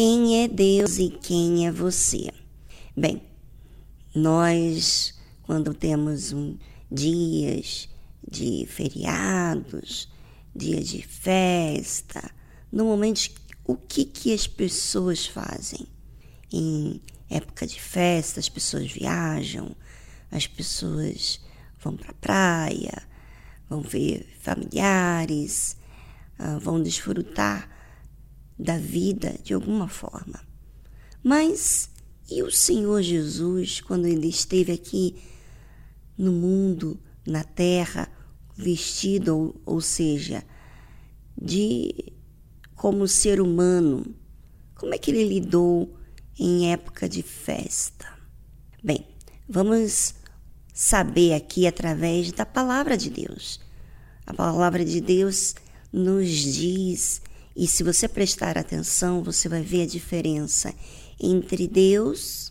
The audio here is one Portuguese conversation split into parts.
quem é Deus e quem é você. Bem, nós, quando temos um, dias de feriados, dias de festa, normalmente o que, que as pessoas fazem? Em época de festa, as pessoas viajam, as pessoas vão para a praia, vão ver familiares, ah, vão desfrutar da vida de alguma forma. Mas e o Senhor Jesus, quando ele esteve aqui no mundo, na terra, vestido, ou, ou seja, de como ser humano, como é que ele lidou em época de festa? Bem, vamos saber aqui através da palavra de Deus. A palavra de Deus nos diz, e se você prestar atenção, você vai ver a diferença entre Deus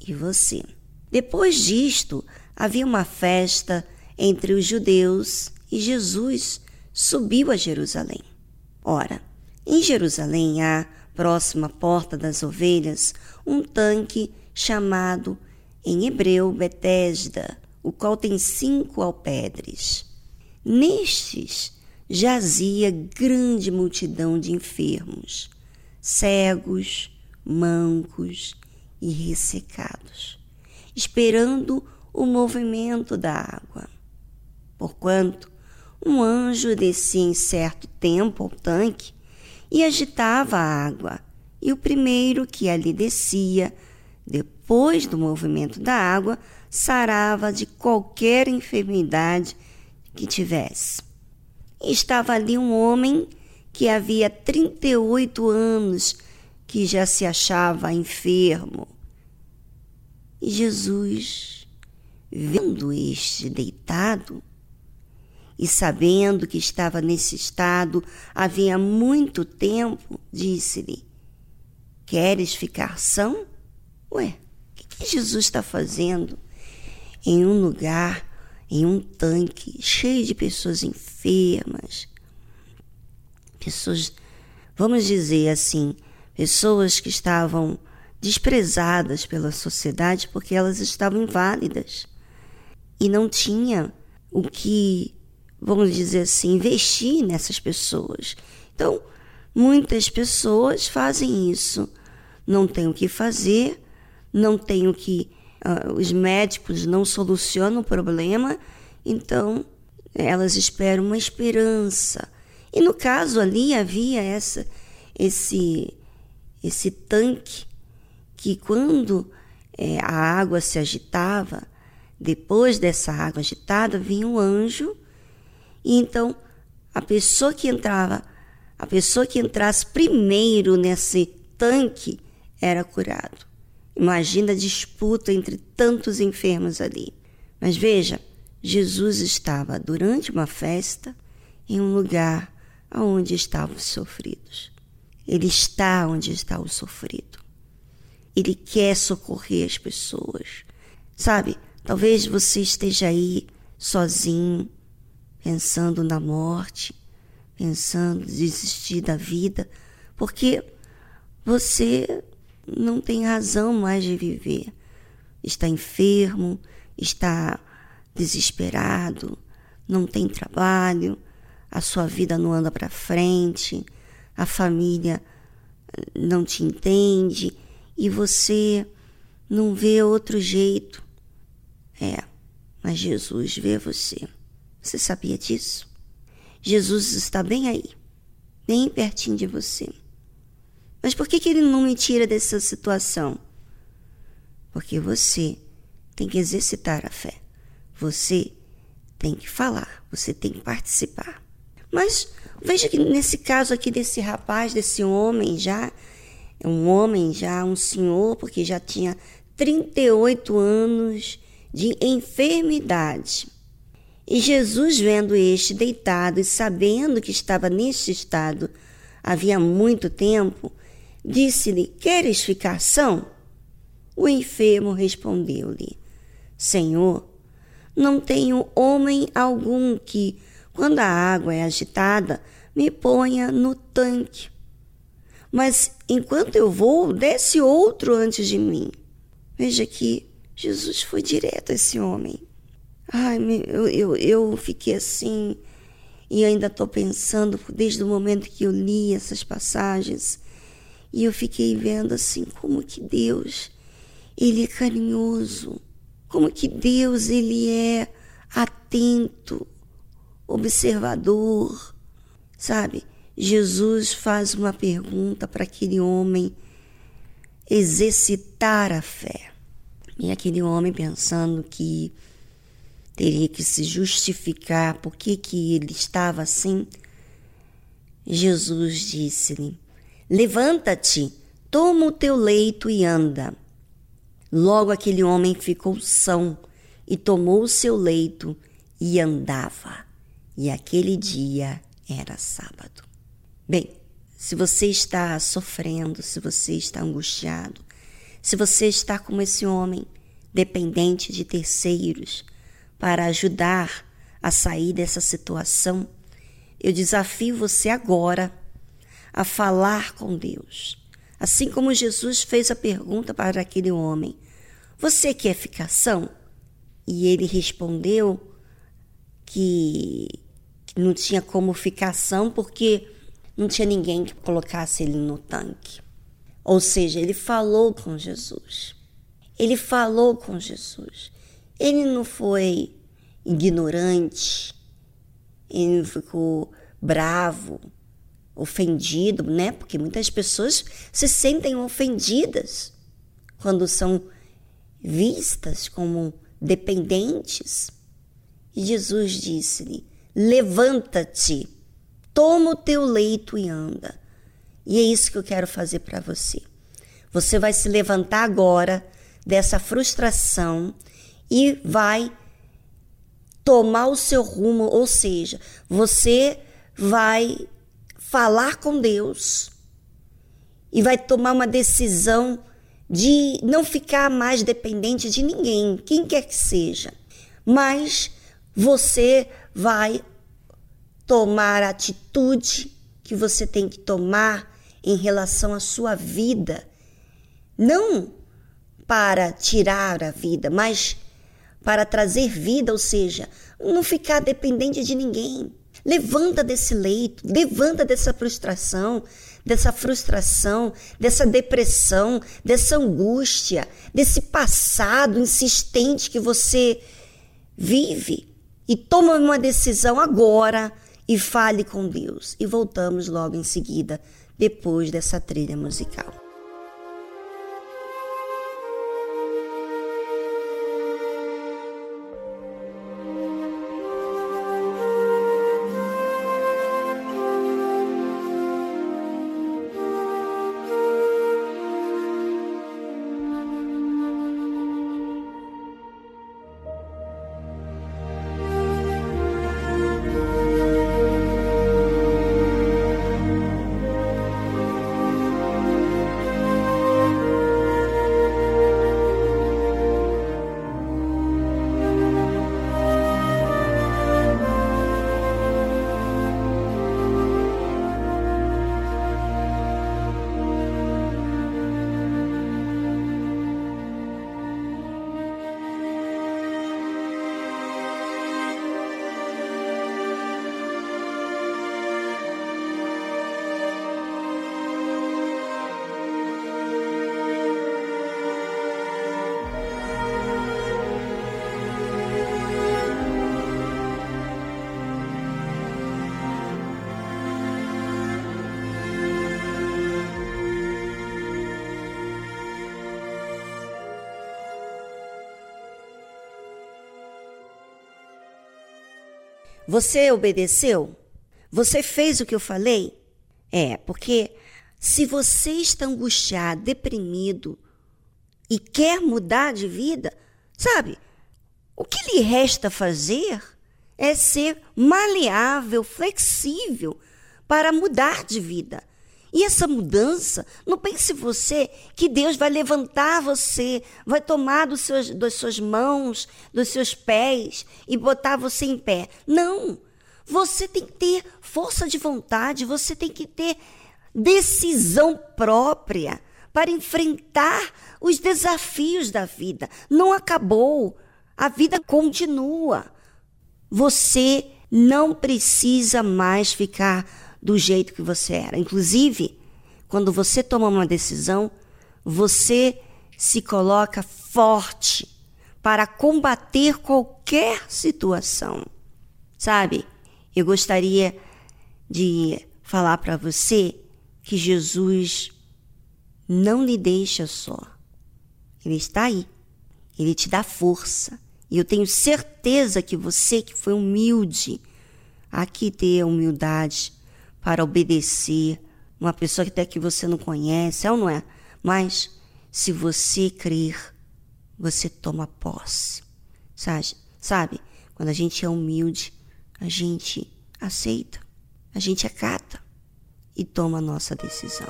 e você. Depois disto, havia uma festa entre os judeus e Jesus subiu a Jerusalém. Ora, em Jerusalém há, próxima à porta das ovelhas, um tanque chamado em hebreu Betesda, o qual tem cinco alpedres. Nestes jazia grande multidão de enfermos, cegos, mancos e ressecados, esperando o movimento da água. Porquanto um anjo descia em certo tempo ao tanque e agitava a água, e o primeiro que ali descia, depois do movimento da água, sarava de qualquer enfermidade que tivesse. Estava ali um homem que havia 38 anos que já se achava enfermo. E Jesus, vendo este deitado, e sabendo que estava nesse estado havia muito tempo, disse-lhe: Queres ficar são? Ué, o que, que Jesus está fazendo em um lugar, em um tanque cheio de pessoas enfermas? Pessoas, vamos dizer assim, pessoas que estavam desprezadas pela sociedade porque elas estavam inválidas e não tinha o que vamos dizer assim, investir nessas pessoas. Então, muitas pessoas fazem isso. Não tem o que fazer, não tem o que. Uh, os médicos não solucionam o problema, então elas esperam uma esperança. E no caso ali havia essa, esse, esse tanque que quando é, a água se agitava, depois dessa água agitada vinha um anjo e então a pessoa que entrava, a pessoa que entrasse primeiro nesse tanque era curado. Imagina a disputa entre tantos enfermos ali. Mas veja, Jesus estava durante uma festa em um lugar onde estavam os sofridos. Ele está onde está o sofrido. Ele quer socorrer as pessoas. Sabe, talvez você esteja aí sozinho, pensando na morte, pensando em desistir da vida, porque você não tem razão mais de viver. Está enfermo, está desesperado, não tem trabalho, a sua vida não anda para frente, a família não te entende e você não vê outro jeito. É, mas Jesus vê você. Você sabia disso? Jesus está bem aí, bem pertinho de você. Mas por que, que ele não me tira dessa situação? Porque você tem que exercitar a fé. Você tem que falar, você tem que participar. Mas veja que nesse caso aqui desse rapaz, desse homem já, é um homem já, um senhor, porque já tinha 38 anos de enfermidade. E Jesus, vendo este deitado e sabendo que estava neste estado havia muito tempo, disse-lhe: Queres ficar são? O enfermo respondeu-lhe: Senhor, não tenho homem algum que, quando a água é agitada, me ponha no tanque. mas enquanto eu vou, desce outro antes de mim. Veja que Jesus foi direto a esse homem. Ai, eu, eu, eu fiquei assim, e ainda estou pensando desde o momento que eu li essas passagens, e eu fiquei vendo assim como que Deus, ele é carinhoso, como que Deus, ele é atento, observador, sabe? Jesus faz uma pergunta para aquele homem exercitar a fé. E aquele homem pensando que teria que se justificar por que, que ele estava assim, Jesus disse-lhe: Levanta-te, toma o teu leito e anda. Logo aquele homem ficou são e tomou o seu leito e andava. E aquele dia era sábado. Bem, se você está sofrendo, se você está angustiado, se você está como esse homem, dependente de terceiros para ajudar a sair dessa situação, eu desafio você agora a falar com Deus. Assim como Jesus fez a pergunta para aquele homem: Você quer ficação? E ele respondeu que, que não tinha como ficação porque não tinha ninguém que colocasse ele no tanque. Ou seja, ele falou com Jesus. Ele falou com Jesus. Ele não foi ignorante, ele não ficou bravo, ofendido, né? Porque muitas pessoas se sentem ofendidas quando são vistas como dependentes. E Jesus disse-lhe: Levanta-te toma o teu leito e anda. E é isso que eu quero fazer para você. Você vai se levantar agora dessa frustração e vai tomar o seu rumo, ou seja, você vai falar com Deus e vai tomar uma decisão de não ficar mais dependente de ninguém, quem quer que seja. Mas você vai tomar a atitude que você tem que tomar em relação à sua vida, não para tirar a vida, mas para trazer vida, ou seja, não ficar dependente de ninguém. Levanta desse leito, levanta dessa frustração, dessa frustração, dessa depressão, dessa angústia, desse passado insistente que você vive e toma uma decisão agora e fale com Deus. E voltamos logo em seguida, depois dessa trilha musical. Você obedeceu? Você fez o que eu falei? É, porque se você está angustiado, deprimido e quer mudar de vida, sabe, o que lhe resta fazer é ser maleável, flexível para mudar de vida. E essa mudança, não pense você que Deus vai levantar você, vai tomar dos seus, das suas mãos, dos seus pés e botar você em pé. Não! Você tem que ter força de vontade, você tem que ter decisão própria para enfrentar os desafios da vida. Não acabou. A vida continua. Você não precisa mais ficar do jeito que você era. Inclusive, quando você toma uma decisão, você se coloca forte para combater qualquer situação. Sabe? Eu gostaria de falar para você que Jesus não lhe deixa só. Ele está aí. Ele te dá força. E eu tenho certeza que você que foi humilde, aqui ter humildade para obedecer uma pessoa que até que você não conhece, é ou não é? Mas se você crer, você toma posse. Sabe? Sabe? Quando a gente é humilde, a gente aceita, a gente acata e toma a nossa decisão.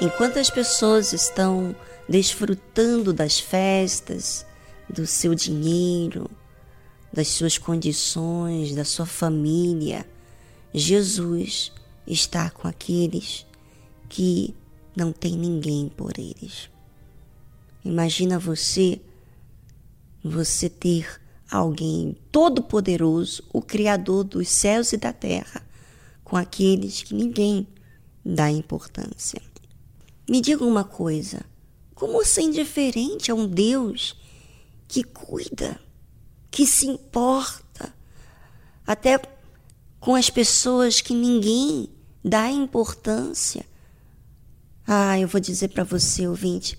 Enquanto as pessoas estão desfrutando das festas, do seu dinheiro, das suas condições, da sua família, Jesus está com aqueles que não tem ninguém por eles. Imagina você, você ter alguém todo-poderoso, o Criador dos céus e da terra, com aqueles que ninguém dá importância. Me diga uma coisa: como ser indiferente a um Deus que cuida, que se importa, até com as pessoas que ninguém dá importância? Ah, eu vou dizer para você, ouvinte,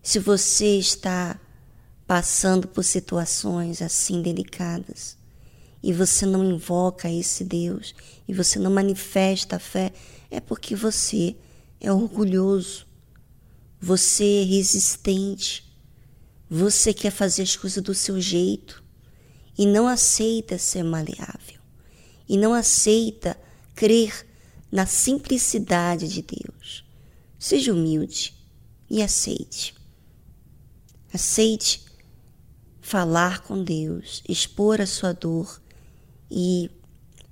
se você está passando por situações assim delicadas e você não invoca esse Deus e você não manifesta a fé, é porque você é orgulhoso, você é resistente, você quer fazer as coisas do seu jeito e não aceita ser maleável e não aceita crer na simplicidade de Deus. Seja humilde e aceite. Aceite falar com Deus, expor a sua dor e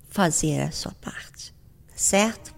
fazer a sua parte, tá certo?